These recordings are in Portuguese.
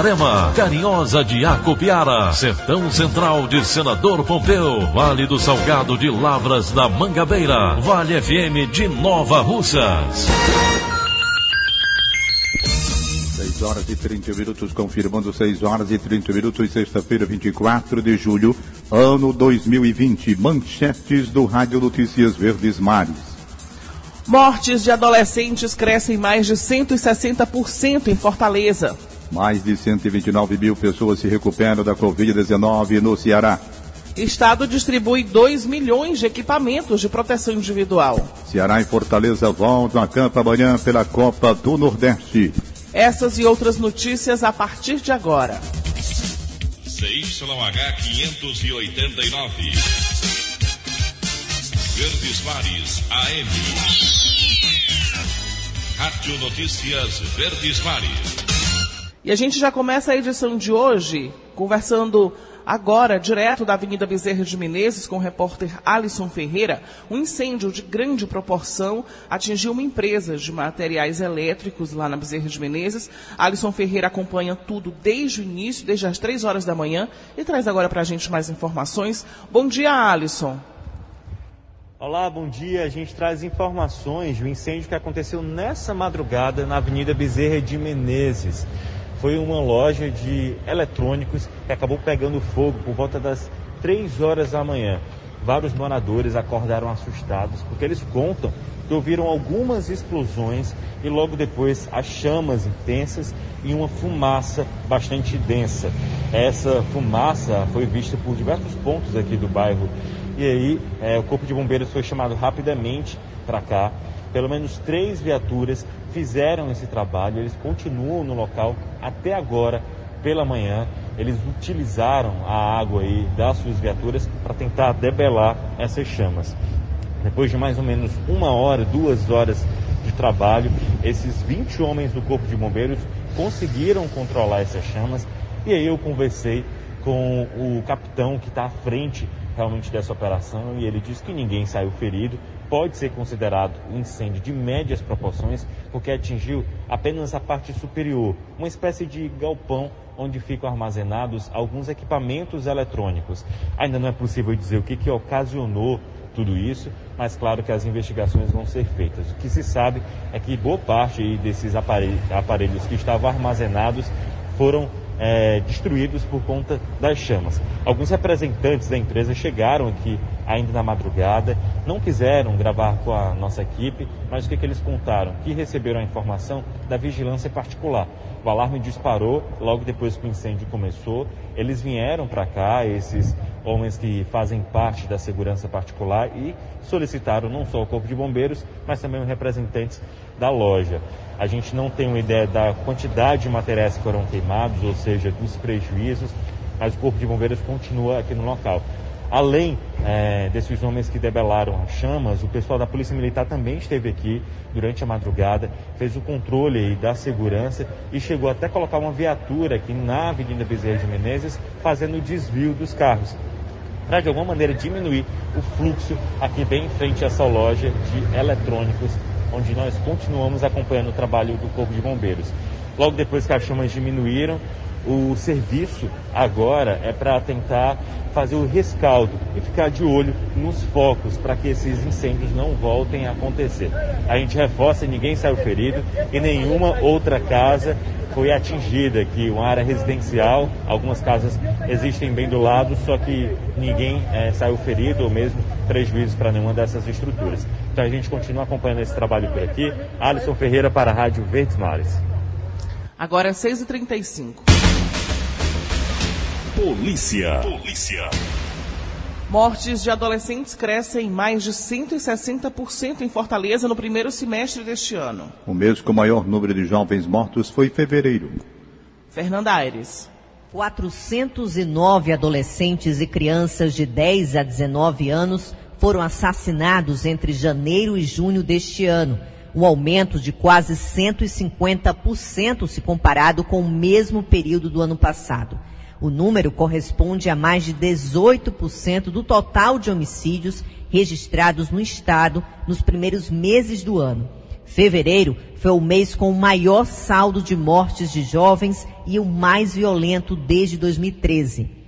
Itarema, Carinhosa de Acopiara, Sertão Central de Senador Pompeu, Vale do Salgado de Lavras da Mangabeira, Vale FM de Nova Russas. 6 horas e 30 minutos, confirmando 6 horas e 30 minutos, sexta-feira, 24 de julho, ano 2020. Manchetes do Rádio Notícias Verdes Mares. Mortes de adolescentes crescem mais de 160% em Fortaleza. Mais de 129 mil pessoas se recuperam da Covid-19 no Ceará. Estado distribui 2 milhões de equipamentos de proteção individual. Ceará e Fortaleza voltam a campo amanhã pela Copa do Nordeste. Essas e outras notícias a partir de agora. CYH 589. Verdes Mares AM. Rádio Notícias Verdes Mares. E a gente já começa a edição de hoje conversando agora, direto da Avenida Bezerra de Menezes, com o repórter Alisson Ferreira. Um incêndio de grande proporção atingiu uma empresa de materiais elétricos lá na Bezerra de Menezes. Alisson Ferreira acompanha tudo desde o início, desde as três horas da manhã, e traz agora para a gente mais informações. Bom dia, Alisson. Olá, bom dia. A gente traz informações do incêndio que aconteceu nessa madrugada na Avenida Bezerra de Menezes foi uma loja de eletrônicos que acabou pegando fogo por volta das 3 horas da manhã. Vários moradores acordaram assustados porque eles contam que ouviram algumas explosões e logo depois as chamas intensas e uma fumaça bastante densa. Essa fumaça foi vista por diversos pontos aqui do bairro e aí é, o Corpo de Bombeiros foi chamado rapidamente para cá. Pelo menos três viaturas fizeram esse trabalho, eles continuam no local até agora pela manhã. Eles utilizaram a água aí das suas viaturas para tentar debelar essas chamas. Depois de mais ou menos uma hora, duas horas de trabalho, esses 20 homens do Corpo de Bombeiros conseguiram controlar essas chamas. E aí eu conversei com o capitão que está à frente realmente dessa operação e ele disse que ninguém saiu ferido, pode ser considerado um incêndio de médias proporções, porque atingiu apenas a parte superior, uma espécie de galpão onde ficam armazenados alguns equipamentos eletrônicos. Ainda não é possível dizer o que, que ocasionou tudo isso, mas claro que as investigações vão ser feitas. O que se sabe é que boa parte desses aparelhos que estavam armazenados foram é, destruídos por conta das chamas. Alguns representantes da empresa chegaram aqui ainda na madrugada, não quiseram gravar com a nossa equipe, mas o que, que eles contaram? Que receberam a informação da vigilância particular. O alarme disparou logo depois que o incêndio começou. Eles vieram para cá, esses homens que fazem parte da segurança particular e solicitaram não só o Corpo de Bombeiros, mas também os representantes da loja. A gente não tem uma ideia da quantidade de materiais que foram queimados, ou seja, dos prejuízos, mas o Corpo de Bombeiros continua aqui no local. Além é, desses homens que debelaram as chamas, o pessoal da Polícia Militar também esteve aqui durante a madrugada, fez o controle da segurança e chegou até colocar uma viatura aqui na Avenida Bezerra de Menezes, fazendo o desvio dos carros para de alguma maneira diminuir o fluxo aqui bem em frente a essa loja de eletrônicos, onde nós continuamos acompanhando o trabalho do Corpo de Bombeiros. Logo depois que as chamas diminuíram, o serviço agora é para tentar fazer o rescaldo e ficar de olho nos focos para que esses incêndios não voltem a acontecer. A gente reforça, ninguém saiu ferido e nenhuma outra casa foi atingida aqui, uma área residencial, algumas casas existem bem do lado, só que ninguém é, saiu ferido ou mesmo prejuízo para nenhuma dessas estruturas. Então a gente continua acompanhando esse trabalho por aqui. Alisson Ferreira para a Rádio Verdes Mares. Agora é 6h35. Polícia. Polícia. Mortes de adolescentes crescem mais de 160% em Fortaleza no primeiro semestre deste ano. O mês com o maior número de jovens mortos foi fevereiro. Fernanda Aires. 409 adolescentes e crianças de 10 a 19 anos foram assassinados entre janeiro e junho deste ano, um aumento de quase 150% se comparado com o mesmo período do ano passado. O número corresponde a mais de 18% do total de homicídios registrados no estado nos primeiros meses do ano. Fevereiro foi o mês com o maior saldo de mortes de jovens e o mais violento desde 2013.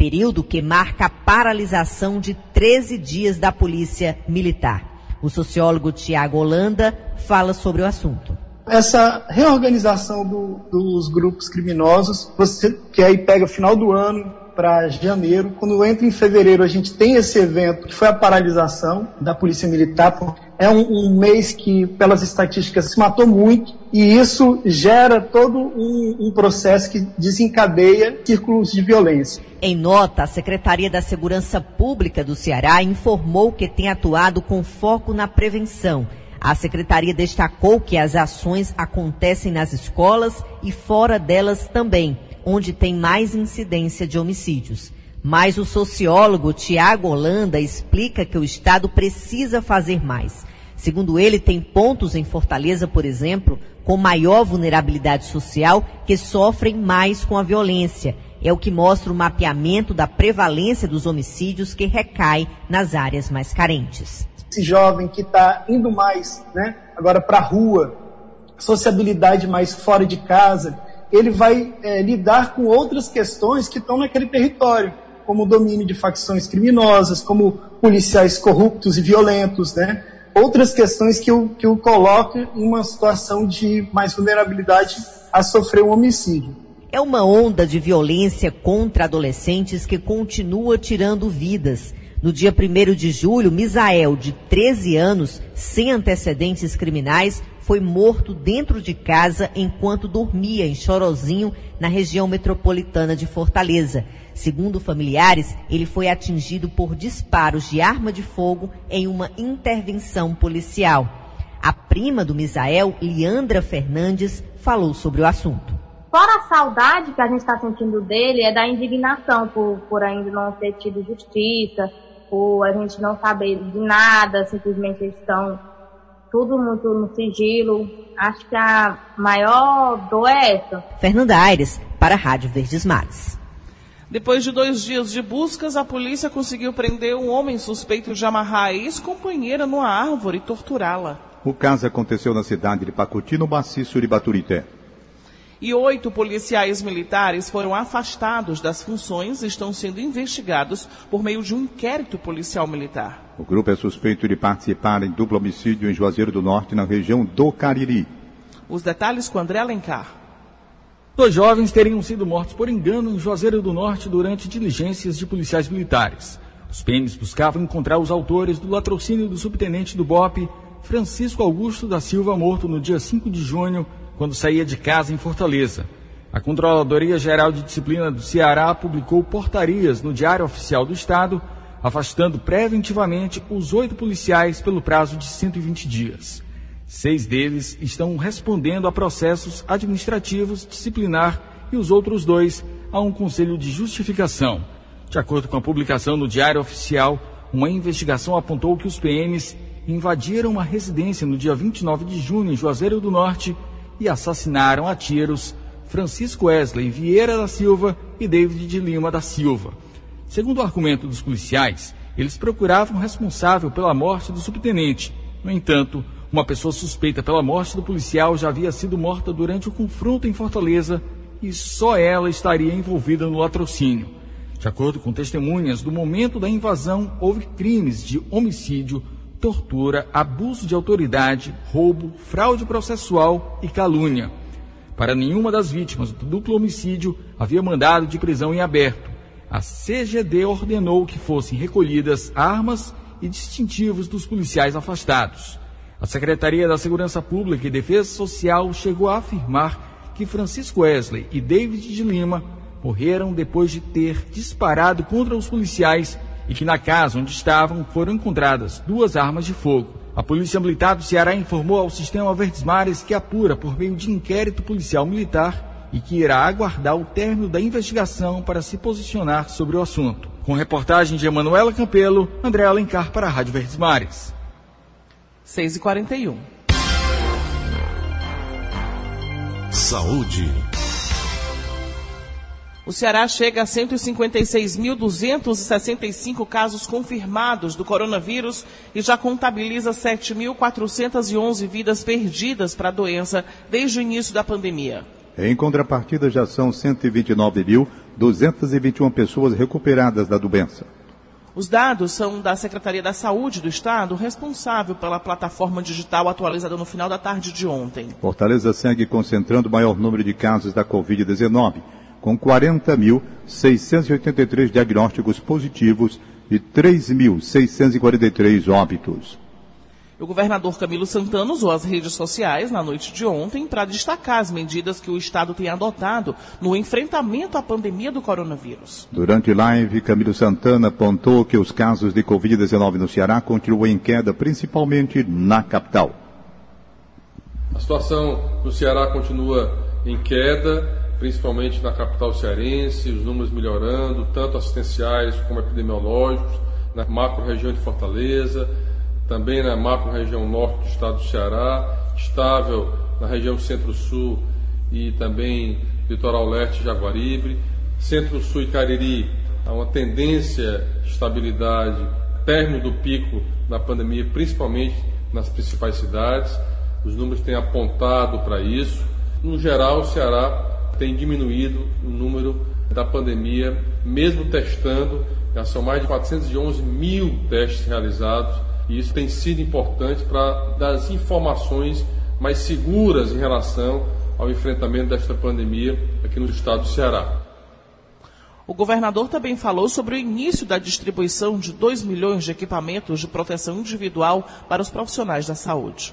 Período que marca a paralisação de 13 dias da Polícia Militar. O sociólogo Tiago Holanda fala sobre o assunto essa reorganização do, dos grupos criminosos, você que aí pega final do ano para janeiro, quando entra em fevereiro a gente tem esse evento que foi a paralisação da polícia militar. É um, um mês que, pelas estatísticas, se matou muito e isso gera todo um, um processo que desencadeia círculos de violência. Em nota, a Secretaria da Segurança Pública do Ceará informou que tem atuado com foco na prevenção a secretaria destacou que as ações acontecem nas escolas e fora delas também, onde tem mais incidência de homicídios. Mas o sociólogo Tiago Holanda explica que o Estado precisa fazer mais. Segundo ele, tem pontos em Fortaleza, por exemplo, com maior vulnerabilidade social que sofrem mais com a violência. É o que mostra o mapeamento da prevalência dos homicídios que recai nas áreas mais carentes esse jovem que está indo mais né, agora para a rua, sociabilidade mais fora de casa, ele vai é, lidar com outras questões que estão naquele território, como o domínio de facções criminosas, como policiais corruptos e violentos, né? Outras questões que o, que o colocam em uma situação de mais vulnerabilidade a sofrer um homicídio. É uma onda de violência contra adolescentes que continua tirando vidas no dia 1 de julho, Misael, de 13 anos, sem antecedentes criminais, foi morto dentro de casa enquanto dormia em Chorozinho, na região metropolitana de Fortaleza. Segundo familiares, ele foi atingido por disparos de arma de fogo em uma intervenção policial. A prima do Misael, Leandra Fernandes, falou sobre o assunto. Fora a saudade que a gente está sentindo dele, é da indignação por, por ainda não ter tido justiça, por a gente não saber de nada, simplesmente eles estão tudo muito no sigilo. Acho que a maior dor é essa. Fernanda Aires, para a Rádio Verdes Mares. Depois de dois dias de buscas, a polícia conseguiu prender um homem suspeito de amarrar a ex-companheira numa árvore e torturá-la. O caso aconteceu na cidade de Pacuti, no maciço de Baturité e oito policiais militares foram afastados das funções e estão sendo investigados por meio de um inquérito policial militar. O grupo é suspeito de participar em duplo homicídio em Juazeiro do Norte, na região do Cariri. Os detalhes com André Alencar. Dois jovens teriam sido mortos por engano em Juazeiro do Norte durante diligências de policiais militares. Os PMs buscavam encontrar os autores do latrocínio do subtenente do BOP, Francisco Augusto da Silva, morto no dia 5 de junho quando saía de casa em Fortaleza. A Controladoria Geral de Disciplina do Ceará publicou portarias no Diário Oficial do Estado, afastando preventivamente os oito policiais pelo prazo de 120 dias. Seis deles estão respondendo a processos administrativos, disciplinar e os outros dois a um conselho de justificação. De acordo com a publicação no Diário Oficial, uma investigação apontou que os PMs invadiram uma residência no dia 29 de junho em Juazeiro do Norte e assassinaram a tiros Francisco Wesley Vieira da Silva e David de Lima da Silva. Segundo o argumento dos policiais, eles procuravam o responsável pela morte do subtenente. No entanto, uma pessoa suspeita pela morte do policial já havia sido morta durante o confronto em Fortaleza e só ela estaria envolvida no latrocínio. De acordo com testemunhas, do momento da invasão houve crimes de homicídio, tortura, abuso de autoridade, roubo, fraude processual e calúnia. Para nenhuma das vítimas do duplo homicídio havia mandado de prisão em aberto. A CGD ordenou que fossem recolhidas armas e distintivos dos policiais afastados. A Secretaria da Segurança Pública e Defesa Social chegou a afirmar que Francisco Wesley e David de Lima morreram depois de ter disparado contra os policiais e que na casa onde estavam foram encontradas duas armas de fogo. A Polícia Militar do Ceará informou ao Sistema Verdes Mares que apura por meio de inquérito policial militar e que irá aguardar o término da investigação para se posicionar sobre o assunto. Com reportagem de Emanuela Campelo, André Alencar para a Rádio Verdes Mares. 6 e 41 Saúde. O Ceará chega a 156.265 casos confirmados do coronavírus e já contabiliza 7.411 vidas perdidas para a doença desde o início da pandemia. Em contrapartida, já são 129.221 pessoas recuperadas da doença. Os dados são da Secretaria da Saúde do Estado, responsável pela plataforma digital atualizada no final da tarde de ontem. Fortaleza segue concentrando o maior número de casos da Covid-19, com 40.683 diagnósticos positivos e 3.643 óbitos. O governador Camilo Santana usou as redes sociais na noite de ontem para destacar as medidas que o Estado tem adotado no enfrentamento à pandemia do coronavírus. Durante live, Camilo Santana apontou que os casos de Covid-19 no Ceará continuam em queda, principalmente na capital. A situação no Ceará continua em queda, principalmente na capital cearense, os números melhorando, tanto assistenciais como epidemiológicos, na macro-região de Fortaleza também na macro-região norte do estado do Ceará, estável na região centro-sul e também litoral leste Jaguaribe. Centro-sul e Cariri, há uma tendência de estabilidade, término do pico na pandemia, principalmente nas principais cidades. Os números têm apontado para isso. No geral, o Ceará tem diminuído o número da pandemia, mesmo testando. Já são mais de 411 mil testes realizados e isso tem sido importante para dar as informações mais seguras em relação ao enfrentamento desta pandemia aqui no estado do Ceará. O governador também falou sobre o início da distribuição de 2 milhões de equipamentos de proteção individual para os profissionais da saúde.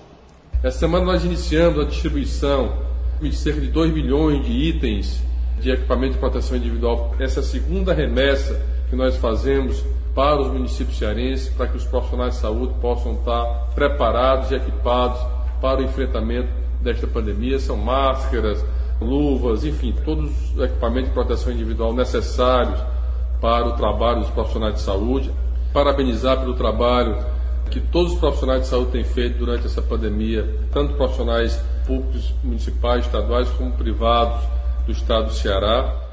Essa semana nós iniciamos a distribuição de cerca de 2 milhões de itens de equipamento de proteção individual. Essa é a segunda remessa que nós fazemos para os municípios cearenses, para que os profissionais de saúde possam estar preparados e equipados para o enfrentamento desta pandemia. São máscaras, luvas, enfim, todos os equipamentos de proteção individual necessários para o trabalho dos profissionais de saúde. Parabenizar pelo trabalho que todos os profissionais de saúde têm feito durante essa pandemia, tanto profissionais públicos, municipais, estaduais, como privados do estado do Ceará.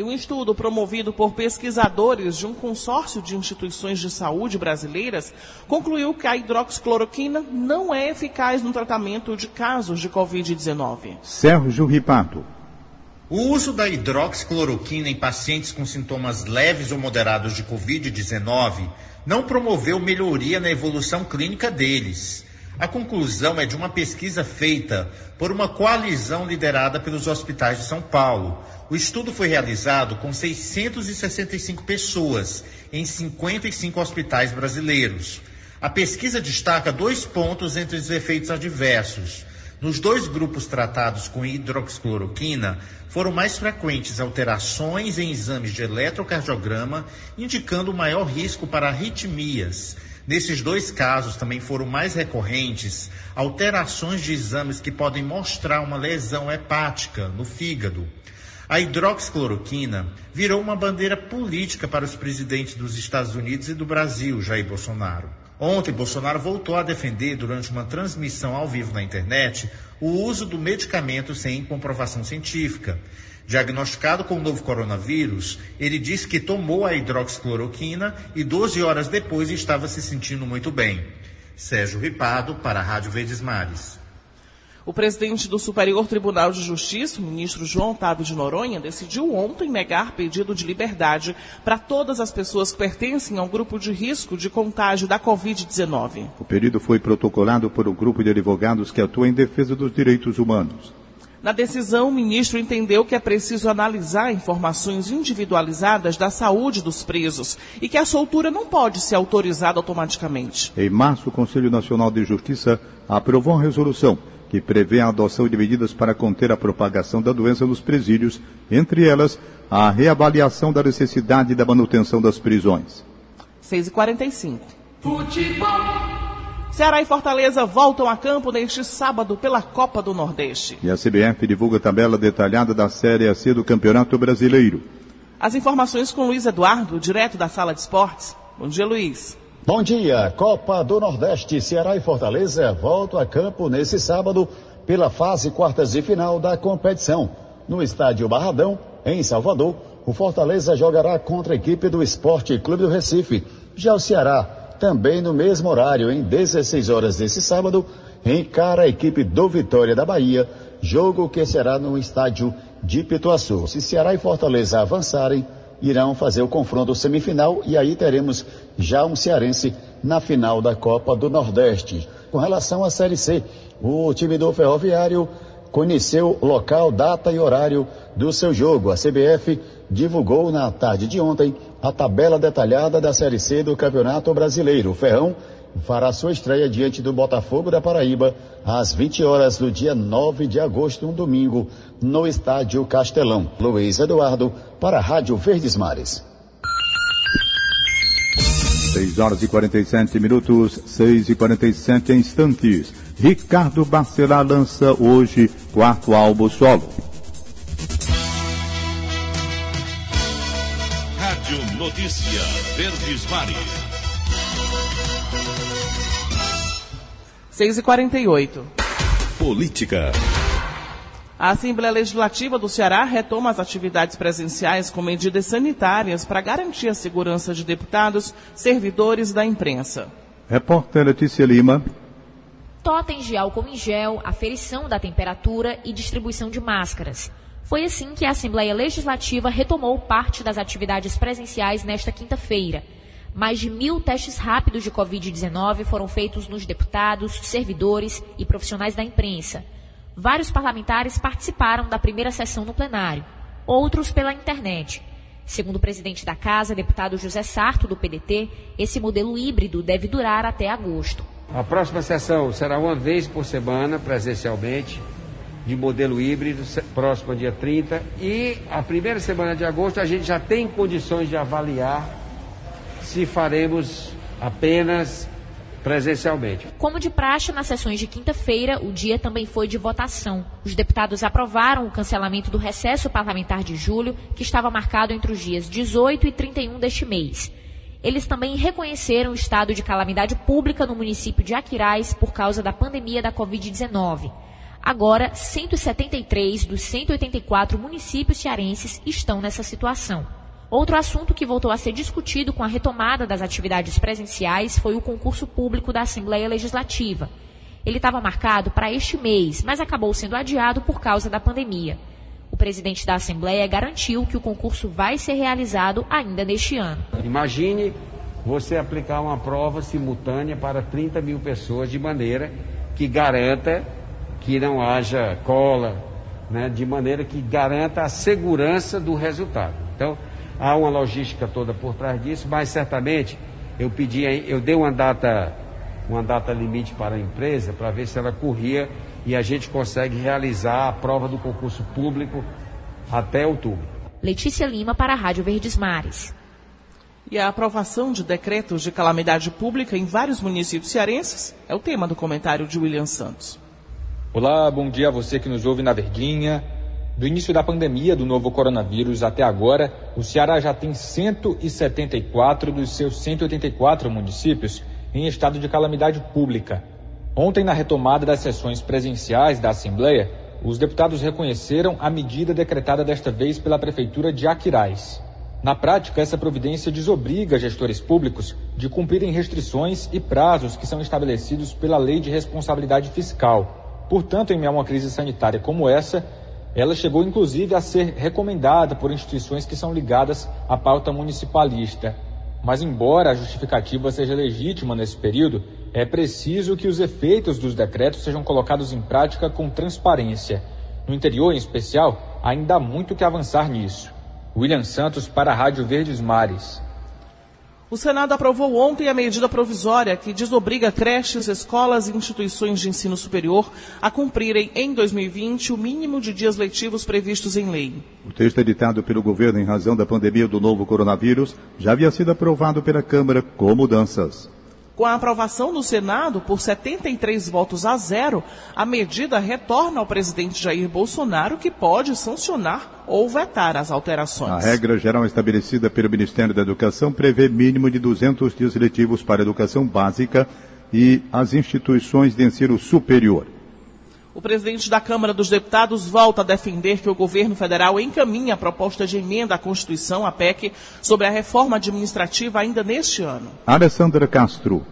E um estudo promovido por pesquisadores de um consórcio de instituições de saúde brasileiras concluiu que a hidroxicloroquina não é eficaz no tratamento de casos de Covid-19. Sérgio Ripato. O uso da hidroxicloroquina em pacientes com sintomas leves ou moderados de Covid-19 não promoveu melhoria na evolução clínica deles. A conclusão é de uma pesquisa feita por uma coalizão liderada pelos hospitais de São Paulo. O estudo foi realizado com 665 pessoas em 55 hospitais brasileiros. A pesquisa destaca dois pontos entre os efeitos adversos. Nos dois grupos tratados com hidroxicloroquina, foram mais frequentes alterações em exames de eletrocardiograma, indicando maior risco para arritmias. Nesses dois casos também foram mais recorrentes alterações de exames que podem mostrar uma lesão hepática no fígado. A hidroxicloroquina virou uma bandeira política para os presidentes dos Estados Unidos e do Brasil, Jair Bolsonaro. Ontem, Bolsonaro voltou a defender, durante uma transmissão ao vivo na internet, o uso do medicamento sem comprovação científica. Diagnosticado com o novo coronavírus, ele disse que tomou a hidroxicloroquina e 12 horas depois estava se sentindo muito bem. Sérgio Ripado, para a Rádio Verdes Mares. O presidente do Superior Tribunal de Justiça, o ministro João Otávio de Noronha, decidiu ontem negar pedido de liberdade para todas as pessoas que pertencem ao grupo de risco de contágio da Covid-19. O pedido foi protocolado por um grupo de advogados que atua em defesa dos direitos humanos. Na decisão, o ministro entendeu que é preciso analisar informações individualizadas da saúde dos presos e que a soltura não pode ser autorizada automaticamente. Em março, o Conselho Nacional de Justiça aprovou uma resolução que prevê a adoção de medidas para conter a propagação da doença nos presídios, entre elas a reavaliação da necessidade da manutenção das prisões. 6h45. Futebol. Ceará e Fortaleza voltam a campo neste sábado pela Copa do Nordeste. E a CBF divulga a tabela detalhada da Série C do Campeonato Brasileiro. As informações com Luiz Eduardo, direto da Sala de Esportes. Bom dia, Luiz. Bom dia. Copa do Nordeste, Ceará e Fortaleza voltam a campo nesse sábado pela fase quartas de final da competição. No estádio Barradão, em Salvador, o Fortaleza jogará contra a equipe do Esporte Clube do Recife. Já o Ceará, também no mesmo horário, em 16 horas desse sábado, encara a equipe do Vitória da Bahia, jogo que será no estádio de Pituaçu. Se Ceará e Fortaleza avançarem, irão fazer o confronto semifinal e aí teremos já um cearense na final da Copa do Nordeste. Com relação à Série C, o time do Ferroviário conheceu local, data e horário do seu jogo. A CBF divulgou na tarde de ontem a tabela detalhada da Série C do Campeonato Brasileiro. O Ferrão fará sua estreia diante do Botafogo da Paraíba às 20 horas do dia 9 de agosto, um domingo, no Estádio Castelão. Luiz Eduardo, para a Rádio Verdes Mares. 6 horas e 47 minutos, 6 e 47 instantes. Ricardo Bacelar lança hoje quarto álbum solo. Notícia Verdes Mares. 6 e 48 Política. A Assembleia Legislativa do Ceará retoma as atividades presenciais com medidas sanitárias para garantir a segurança de deputados, servidores da imprensa. Repórter Letícia Lima. Totens de álcool em gel, aferição da temperatura e distribuição de máscaras. Foi assim que a Assembleia Legislativa retomou parte das atividades presenciais nesta quinta-feira. Mais de mil testes rápidos de Covid-19 foram feitos nos deputados, servidores e profissionais da imprensa. Vários parlamentares participaram da primeira sessão no plenário, outros pela internet. Segundo o presidente da Casa, deputado José Sarto, do PDT, esse modelo híbrido deve durar até agosto. A próxima sessão será uma vez por semana, presencialmente, de modelo híbrido, próximo dia 30. E a primeira semana de agosto a gente já tem condições de avaliar se faremos apenas presencialmente. Como de praxe, nas sessões de quinta-feira, o dia também foi de votação. Os deputados aprovaram o cancelamento do recesso parlamentar de julho, que estava marcado entre os dias 18 e 31 deste mês. Eles também reconheceram o estado de calamidade pública no município de Aquiraz por causa da pandemia da Covid-19. Agora, 173 dos 184 municípios cearenses estão nessa situação. Outro assunto que voltou a ser discutido com a retomada das atividades presenciais foi o concurso público da Assembleia Legislativa. Ele estava marcado para este mês, mas acabou sendo adiado por causa da pandemia. O presidente da Assembleia garantiu que o concurso vai ser realizado ainda neste ano. Imagine você aplicar uma prova simultânea para 30 mil pessoas de maneira que garanta que não haja cola, né, de maneira que garanta a segurança do resultado. Então, Há uma logística toda por trás disso, mas certamente eu pedi, eu dei uma data, uma data limite para a empresa para ver se ela corria e a gente consegue realizar a prova do concurso público até outubro. Letícia Lima para a Rádio Verdes Mares. E a aprovação de decretos de calamidade pública em vários municípios cearenses é o tema do comentário de William Santos. Olá, bom dia a você que nos ouve na Verdinha. Do início da pandemia do novo coronavírus até agora, o Ceará já tem 174 dos seus 184 municípios em estado de calamidade pública. Ontem, na retomada das sessões presenciais da Assembleia, os deputados reconheceram a medida decretada desta vez pela Prefeitura de Aquiraz. Na prática, essa providência desobriga gestores públicos de cumprirem restrições e prazos que são estabelecidos pela Lei de Responsabilidade Fiscal. Portanto, em meio a uma crise sanitária como essa, ela chegou inclusive a ser recomendada por instituições que são ligadas à pauta municipalista. Mas, embora a justificativa seja legítima nesse período, é preciso que os efeitos dos decretos sejam colocados em prática com transparência. No interior, em especial, ainda há muito que avançar nisso. William Santos para a Rádio Verdes Mares. O Senado aprovou ontem a medida provisória que desobriga creches, escolas e instituições de ensino superior a cumprirem em 2020 o mínimo de dias letivos previstos em lei. O texto editado pelo governo em razão da pandemia do novo coronavírus já havia sido aprovado pela Câmara com mudanças. Com a aprovação no Senado por 73 votos a zero, a medida retorna ao presidente Jair Bolsonaro, que pode sancionar ou vetar as alterações. A regra geral estabelecida pelo Ministério da Educação prevê mínimo de 200 dias letivos para a educação básica e as instituições de ensino superior. O presidente da Câmara dos Deputados volta a defender que o governo federal encaminhe a proposta de emenda à Constituição, a PEC, sobre a reforma administrativa ainda neste ano. Alessandra Castro.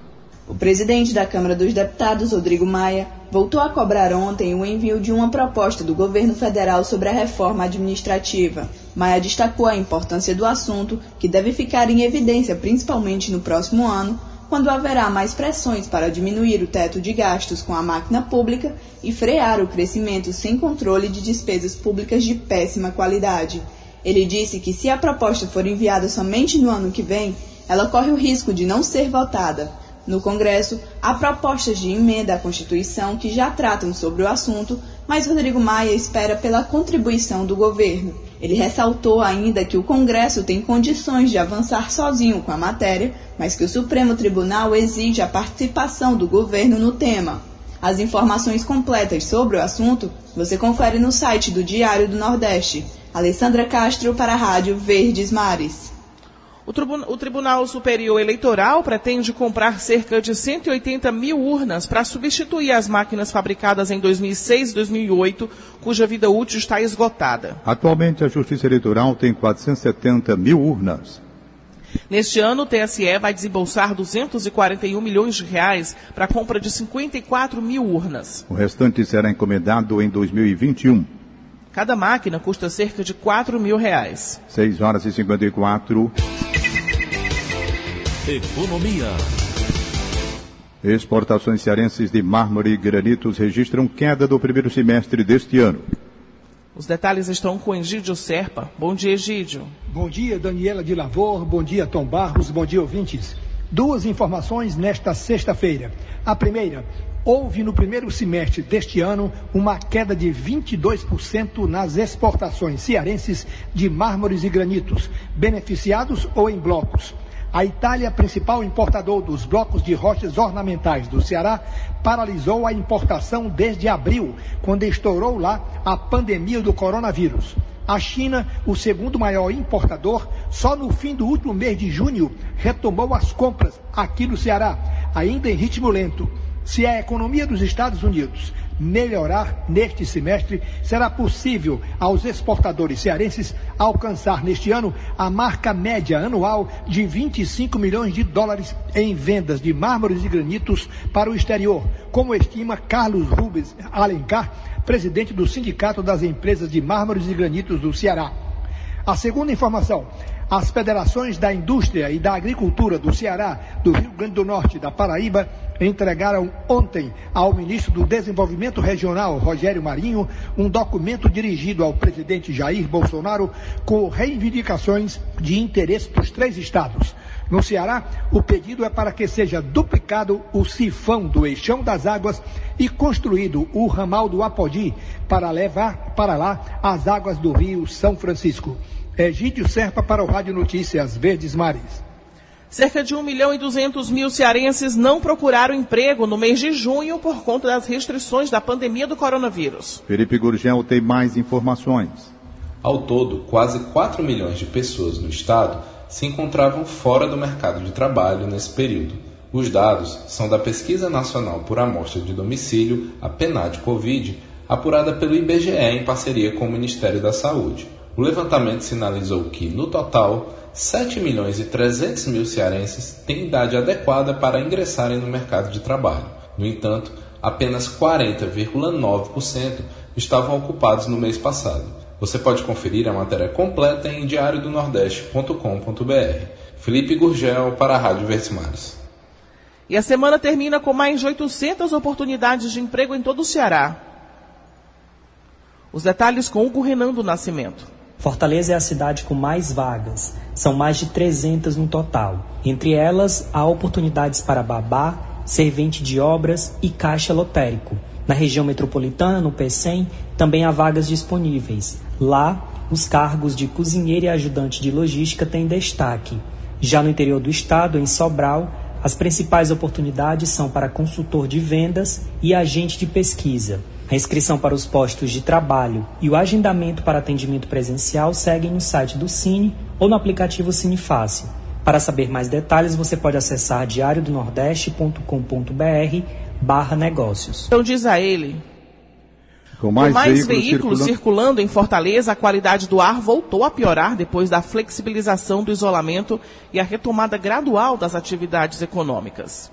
O presidente da Câmara dos Deputados, Rodrigo Maia, voltou a cobrar ontem o envio de uma proposta do governo federal sobre a reforma administrativa. Maia destacou a importância do assunto, que deve ficar em evidência principalmente no próximo ano, quando haverá mais pressões para diminuir o teto de gastos com a máquina pública e frear o crescimento sem controle de despesas públicas de péssima qualidade. Ele disse que se a proposta for enviada somente no ano que vem, ela corre o risco de não ser votada. No Congresso, há propostas de emenda à Constituição que já tratam sobre o assunto, mas Rodrigo Maia espera pela contribuição do governo. Ele ressaltou ainda que o Congresso tem condições de avançar sozinho com a matéria, mas que o Supremo Tribunal exige a participação do governo no tema. As informações completas sobre o assunto você confere no site do Diário do Nordeste. Alessandra Castro para a Rádio Verdes Mares. O, o, Tribunal Superior Eleitoral pretende comprar cerca de 180 mil urnas para substituir as máquinas fabricadas em 2006 e 2008, cuja vida útil está esgotada. Atualmente, a Justiça Eleitoral tem 470 mil urnas. Neste ano, o TSE vai desembolsar 241 milhões de reais para a compra de 54 mil urnas. O restante será encomendado em 2021. Cada máquina custa cerca de 4 mil reais. 6 horas e 54. Economia. Exportações cearenses de mármore e granitos registram queda do primeiro semestre deste ano. Os detalhes estão com Egídio Serpa. Bom dia, Egídio. Bom dia, Daniela de Lavor. Bom dia, Tom Barros. Bom dia, ouvintes. Duas informações nesta sexta-feira. A primeira, houve no primeiro semestre deste ano uma queda de 22% nas exportações cearenses de mármores e granitos, beneficiados ou em blocos. A Itália, principal importador dos blocos de rochas ornamentais do Ceará, paralisou a importação desde abril, quando estourou lá a pandemia do coronavírus. A China, o segundo maior importador, só no fim do último mês de junho retomou as compras aqui no Ceará, ainda em ritmo lento. Se a economia dos Estados Unidos melhorar neste semestre, será possível aos exportadores cearenses alcançar neste ano a marca média anual de 25 milhões de dólares em vendas de mármores e granitos para o exterior, como estima Carlos Rubens Alencar, presidente do Sindicato das Empresas de Mármores e Granitos do Ceará. A segunda informação, as federações da indústria e da agricultura do Ceará, do Rio Grande do Norte e da Paraíba entregaram ontem ao ministro do Desenvolvimento Regional, Rogério Marinho, um documento dirigido ao presidente Jair Bolsonaro com reivindicações de interesse dos três estados. No Ceará, o pedido é para que seja duplicado o sifão do Eixão das Águas e construído o ramal do Apodi para levar para lá as águas do Rio São Francisco. Egídio Serpa para o Rádio Notícias Verdes Mares. Cerca de 1 milhão e 200 mil cearenses não procuraram emprego no mês de junho por conta das restrições da pandemia do coronavírus. Felipe Gurgel tem mais informações. Ao todo, quase 4 milhões de pessoas no estado se encontravam fora do mercado de trabalho nesse período. Os dados são da Pesquisa Nacional por Amostra de Domicílio, a PNAD Covid, apurada pelo IBGE em parceria com o Ministério da Saúde. O levantamento sinalizou que, no total, 7 milhões e 300 mil cearenses têm idade adequada para ingressarem no mercado de trabalho. No entanto, apenas 40,9% estavam ocupados no mês passado. Você pode conferir a matéria completa em diariodonordeste.com.br. Felipe Gurgel para a Rádio Verdes E a semana termina com mais de 800 oportunidades de emprego em todo o Ceará. Os detalhes com Hugo Renan do Nascimento. Fortaleza é a cidade com mais vagas, são mais de 300 no total. Entre elas, há oportunidades para babá, servente de obras e caixa lotérico. Na região metropolitana, no PECEM, também há vagas disponíveis. Lá, os cargos de cozinheiro e ajudante de logística têm destaque. Já no interior do estado, em Sobral, as principais oportunidades são para consultor de vendas e agente de pesquisa. A inscrição para os postos de trabalho e o agendamento para atendimento presencial seguem no site do Cine ou no aplicativo Cine Fácil. Para saber mais detalhes, você pode acessar diariodonordeste.com.br barra negócios. Então diz a ele. Com mais, Com mais veículos, veículos circulando. circulando em Fortaleza, a qualidade do ar voltou a piorar depois da flexibilização do isolamento e a retomada gradual das atividades econômicas.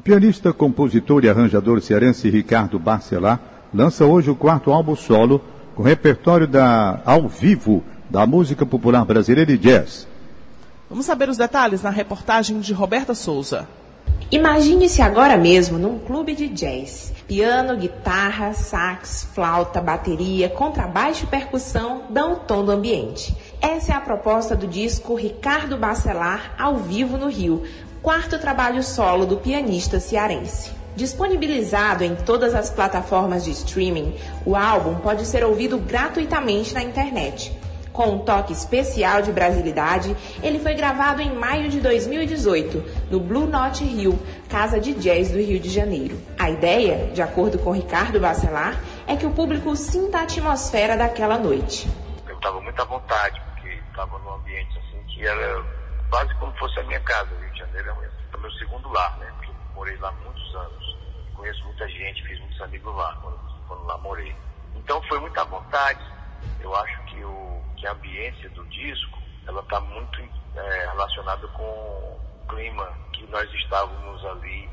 O pianista, compositor e arranjador cearense Ricardo Barcelar lança hoje o quarto álbum solo com repertório da ao vivo da música popular brasileira e jazz. Vamos saber os detalhes na reportagem de Roberta Souza. Imagine-se agora mesmo num clube de jazz. Piano, guitarra, sax, flauta, bateria, contrabaixo e percussão dão o tom do ambiente. Essa é a proposta do disco Ricardo Bacelar ao vivo no Rio, quarto trabalho solo do pianista cearense. Disponibilizado em todas as plataformas de streaming, o álbum pode ser ouvido gratuitamente na internet. Com um toque especial de brasilidade, ele foi gravado em maio de 2018, no Blue Note Rio, casa de jazz do Rio de Janeiro. A ideia, de acordo com Ricardo Bacelar, é que o público sinta a atmosfera daquela noite. Eu estava muito à vontade, porque estava num ambiente assim que era quase como fosse a minha casa. O Rio de Janeiro é o- é o meu segundo lar, né? Porque eu morei lá muitos anos. Conheço muita gente, fiz muitos amigos lá quando, quando lá morei. Então foi muita vontade. Eu acho que, o, que a ambiência do disco, ela está muito eh, relacionada com o clima que nós estávamos ali.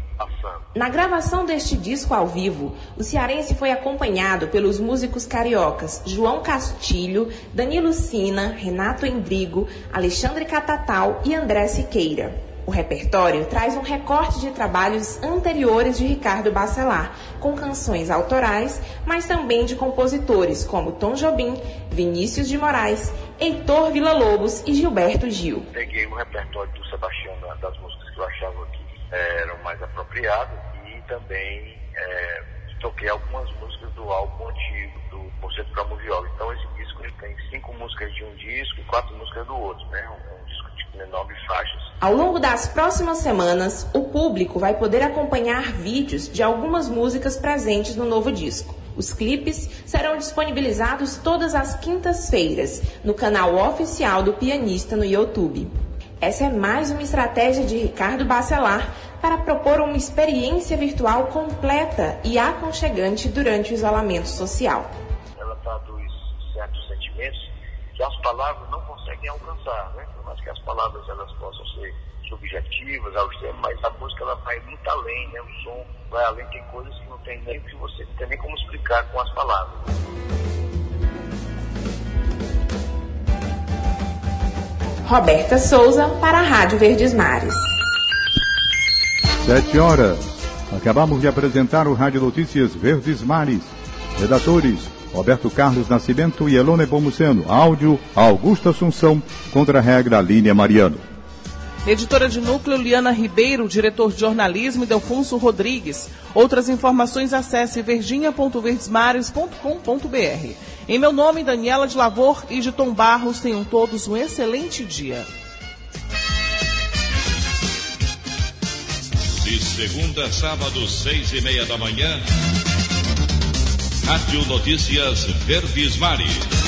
Na gravação deste disco ao vivo, o cearense foi acompanhado pelos músicos cariocas João Castilho, Danilo Sina, Renato Endrigo, Alexandre Catatal e André Siqueira. O repertório traz um recorte de trabalhos anteriores de Ricardo Bacelar, com canções autorais, mas também de compositores como Tom Jobim, Vinícius de Moraes, Heitor Villa-Lobos e Gilberto Gil. peguei o repertório do Sebastião da- das músicas que eu achava eram mais apropriadas e também eh, toquei algumas músicas do álbum antigo do Concerto para Moviola. Então esse disco ele tem cinco músicas de um disco e quatro músicas do outro, né? Um, um disco de nove faixas. Ao longo das próximas semanas, o público vai poder acompanhar vídeos de algumas músicas presentes no novo disco. Os clipes serão disponibilizados todas as quintas-feiras no canal oficial do pianista no YouTube. Essa é mais uma estratégia de Ricardo Bacelar para propor uma experiência virtual completa e aconchegante durante o isolamento social. Ela traduz certos sentimentos que as palavras não conseguem alcançar, né? Por mais que as palavras elas possam ser subjetivas extremo, mas a música ela vai muito além, né? O som vai além, tem coisas que não tem nem que você não tem nem como explicar com as palavras. Roberta Souza para a Rádio Verdes Mares. Sete horas. Acabamos de apresentar o Rádio Notícias Verdes Mares. Redatores Roberto Carlos Nascimento e Elone Pomuceno. Áudio Augusto Assunção. Contra a regra Línia Mariano. Editora de núcleo Liana Ribeiro, diretor de jornalismo Delfonso Rodrigues. Outras informações acesse verdinha.verdesmares.com.br. Em meu nome, Daniela de Lavor e de Tom Barros, tenham todos um excelente dia. De segunda a sábado, seis e meia da manhã. Rádio Notícias Verdes Mares.